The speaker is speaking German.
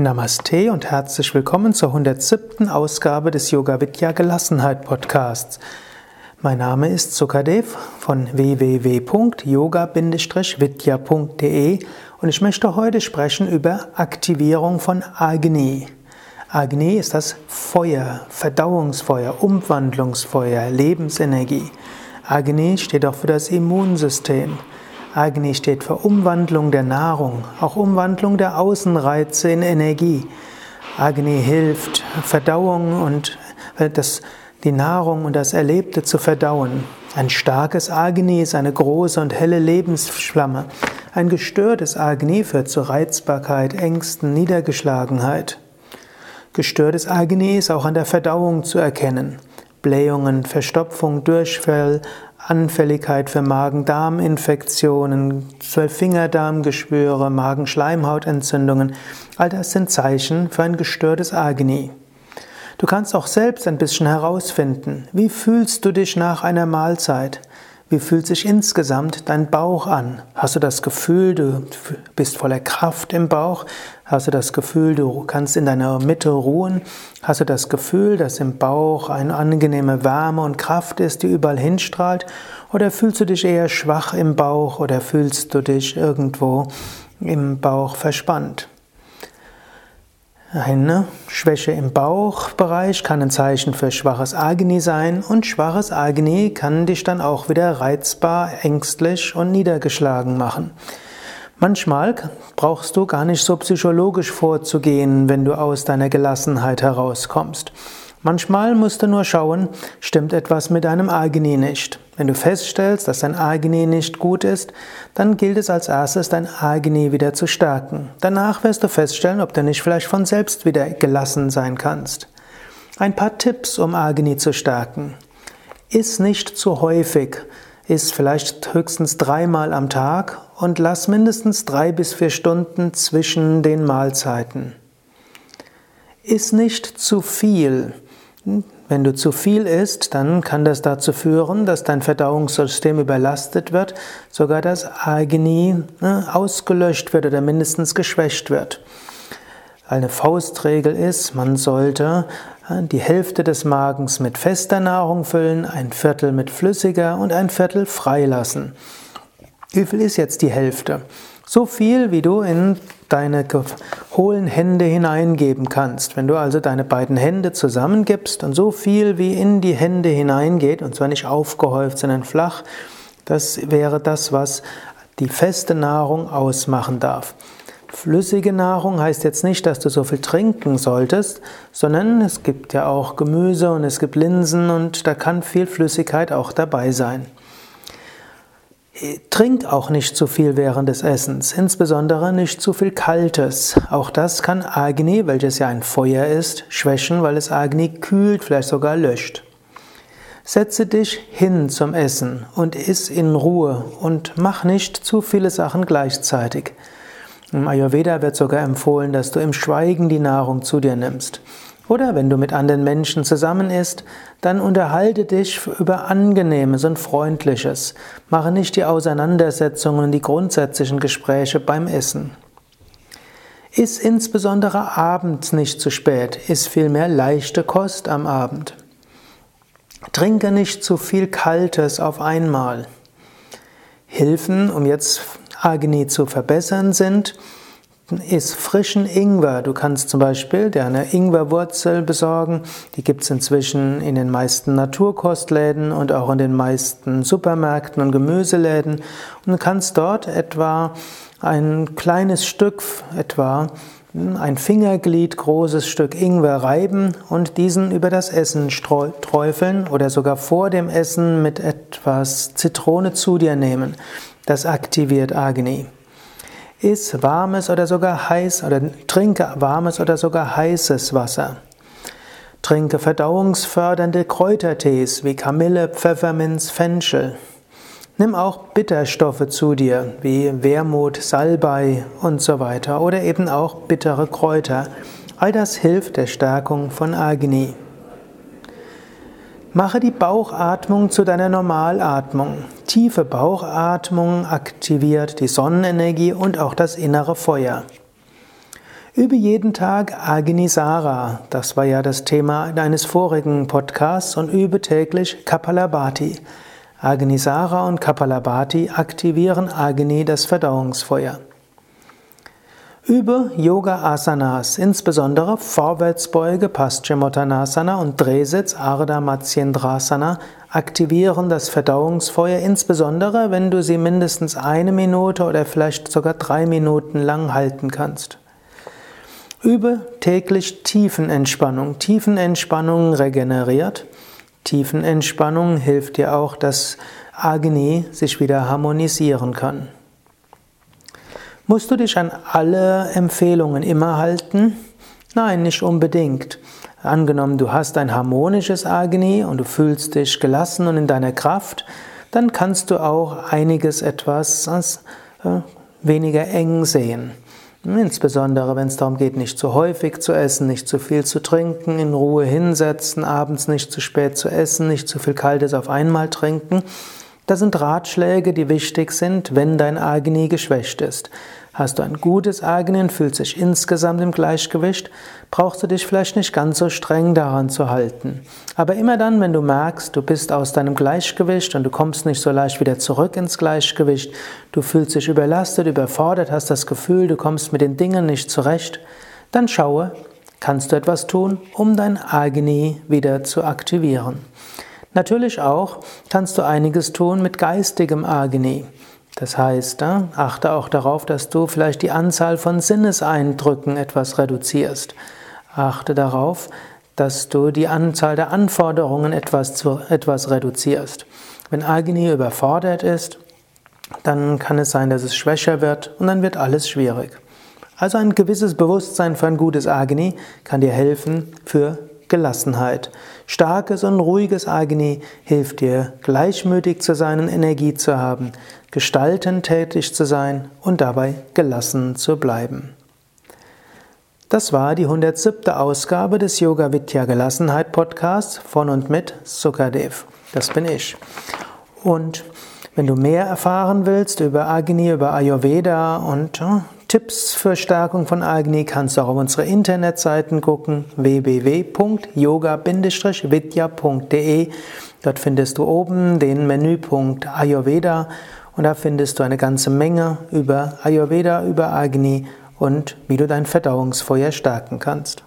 Namaste und herzlich willkommen zur 107. Ausgabe des Yoga Vidya Gelassenheit Podcasts. Mein Name ist Sukadev von www.yoga-vidya.de und ich möchte heute sprechen über Aktivierung von Agni. Agni ist das Feuer, Verdauungsfeuer, Umwandlungsfeuer, Lebensenergie. Agni steht auch für das Immunsystem. Agni steht für Umwandlung der Nahrung, auch Umwandlung der Außenreize in Energie. Agni hilft, Verdauung und äh, das, die Nahrung und das Erlebte zu verdauen. Ein starkes Agni ist eine große und helle Lebensflamme. Ein gestörtes Agni führt zu Reizbarkeit, Ängsten, Niedergeschlagenheit. Gestörtes Agni ist auch an der Verdauung zu erkennen. Blähungen, Verstopfung, Durchfall, Anfälligkeit für Magen-Darm-Infektionen, Zwölffingerdarmgeschwüre, Magenschleimhautentzündungen, all das sind Zeichen für ein gestörtes Agni. Du kannst auch selbst ein bisschen herausfinden, wie fühlst du dich nach einer Mahlzeit? Wie fühlt sich insgesamt dein Bauch an? Hast du das Gefühl, du bist voller Kraft im Bauch? Hast du das Gefühl, du kannst in deiner Mitte ruhen? Hast du das Gefühl, dass im Bauch eine angenehme Wärme und Kraft ist, die überall hinstrahlt? Oder fühlst du dich eher schwach im Bauch oder fühlst du dich irgendwo im Bauch verspannt? Eine Schwäche im Bauchbereich kann ein Zeichen für schwaches Agni sein und schwaches Agni kann dich dann auch wieder reizbar, ängstlich und niedergeschlagen machen. Manchmal brauchst du gar nicht so psychologisch vorzugehen, wenn du aus deiner Gelassenheit herauskommst. Manchmal musst du nur schauen, stimmt etwas mit deinem Agni nicht. Wenn du feststellst, dass dein Agni nicht gut ist, dann gilt es als erstes, dein Agni wieder zu stärken. Danach wirst du feststellen, ob du nicht vielleicht von selbst wieder gelassen sein kannst. Ein paar Tipps, um Agni zu stärken. Iss nicht zu häufig. Iss vielleicht höchstens dreimal am Tag und lass mindestens drei bis vier Stunden zwischen den Mahlzeiten. Iss nicht zu viel. Wenn du zu viel isst, dann kann das dazu führen, dass dein Verdauungssystem überlastet wird, sogar das Agni ne, ausgelöscht wird oder mindestens geschwächt wird. Eine Faustregel ist, man sollte äh, die Hälfte des Magens mit fester Nahrung füllen, ein Viertel mit flüssiger und ein Viertel freilassen. Wie viel ist jetzt die Hälfte? So viel, wie du in deine hohlen Hände hineingeben kannst. Wenn du also deine beiden Hände zusammengibst und so viel wie in die Hände hineingeht, und zwar nicht aufgehäuft, sondern flach, das wäre das, was die feste Nahrung ausmachen darf. Flüssige Nahrung heißt jetzt nicht, dass du so viel trinken solltest, sondern es gibt ja auch Gemüse und es gibt Linsen und da kann viel Flüssigkeit auch dabei sein. Trink auch nicht zu viel während des Essens, insbesondere nicht zu viel Kaltes. Auch das kann Agni, welches ja ein Feuer ist, schwächen, weil es Agni kühlt, vielleicht sogar löscht. Setze dich hin zum Essen und iss in Ruhe und mach nicht zu viele Sachen gleichzeitig. Im Ayurveda wird sogar empfohlen, dass du im Schweigen die Nahrung zu dir nimmst. Oder wenn du mit anderen Menschen zusammen isst, dann unterhalte dich über Angenehmes und Freundliches. Mache nicht die Auseinandersetzungen und die grundsätzlichen Gespräche beim Essen. Iss insbesondere abends nicht zu spät, iss vielmehr leichte Kost am Abend. Trinke nicht zu viel Kaltes auf einmal. Hilfen, um jetzt Agni zu verbessern, sind ist frischen Ingwer. Du kannst zum Beispiel dir eine Ingwerwurzel besorgen. Die gibt es inzwischen in den meisten Naturkostläden und auch in den meisten Supermärkten und Gemüseläden. Und du kannst dort etwa ein kleines Stück, etwa ein Fingerglied großes Stück Ingwer reiben und diesen über das Essen träufeln oder sogar vor dem Essen mit etwas Zitrone zu dir nehmen. Das aktiviert Agni. Iss warmes oder sogar heiß oder trinke warmes oder sogar heißes Wasser. Trinke verdauungsfördernde Kräutertees wie Kamille, Pfefferminz, Fenchel. Nimm auch Bitterstoffe zu dir, wie Wermut, Salbei und so weiter oder eben auch bittere Kräuter. All das hilft der Stärkung von Agni. Mache die Bauchatmung zu deiner Normalatmung. Tiefe Bauchatmung aktiviert die Sonnenenergie und auch das innere Feuer. Übe jeden Tag Agnisara. Das war ja das Thema deines vorigen Podcasts und übe täglich Kapalabhati. Agnisara und Kapalabhati aktivieren Agni, das Verdauungsfeuer. Übe Yoga Asanas, insbesondere Vorwärtsbeuge Paschimottanasana und Drehsitz Ardha Matsyendrasana aktivieren das Verdauungsfeuer, insbesondere wenn du sie mindestens eine Minute oder vielleicht sogar drei Minuten lang halten kannst. Übe täglich Tiefenentspannung. Tiefenentspannung regeneriert. Tiefenentspannung hilft dir auch, dass Agni sich wieder harmonisieren kann. Musst du dich an alle Empfehlungen immer halten? Nein, nicht unbedingt. Angenommen, du hast ein harmonisches Agni und du fühlst dich gelassen und in deiner Kraft, dann kannst du auch einiges etwas als, äh, weniger eng sehen. Insbesondere wenn es darum geht, nicht zu häufig zu essen, nicht zu viel zu trinken, in Ruhe hinsetzen, abends nicht zu spät zu essen, nicht zu viel Kaltes auf einmal trinken. Das sind Ratschläge, die wichtig sind, wenn dein Agni geschwächt ist. Hast du ein gutes Agni und fühlst dich insgesamt im Gleichgewicht, brauchst du dich vielleicht nicht ganz so streng daran zu halten. Aber immer dann, wenn du merkst, du bist aus deinem Gleichgewicht und du kommst nicht so leicht wieder zurück ins Gleichgewicht, du fühlst dich überlastet, überfordert, hast das Gefühl, du kommst mit den Dingen nicht zurecht, dann schaue, kannst du etwas tun, um dein Agni wieder zu aktivieren. Natürlich auch kannst du einiges tun mit geistigem Agni. Das heißt, achte auch darauf, dass du vielleicht die Anzahl von Sinneseindrücken etwas reduzierst. Achte darauf, dass du die Anzahl der Anforderungen etwas, etwas reduzierst. Wenn Agni überfordert ist, dann kann es sein, dass es schwächer wird und dann wird alles schwierig. Also ein gewisses Bewusstsein für ein gutes Agni kann dir helfen für Gelassenheit. Starkes und ruhiges Agni hilft dir, gleichmütig zu sein und Energie zu haben, gestaltend tätig zu sein und dabei gelassen zu bleiben. Das war die 107. Ausgabe des Yoga Vidya Gelassenheit Podcasts von und mit Sukadev. Das bin ich. Und wenn du mehr erfahren willst über Agni, über Ayurveda und äh, Tipps für Stärkung von Agni, kannst du auch auf unsere Internetseiten gucken, www.yoga-vidya.de. Dort findest du oben den Menüpunkt Ayurveda und da findest du eine ganze Menge über Ayurveda, über Agni und wie du dein Verdauungsfeuer stärken kannst.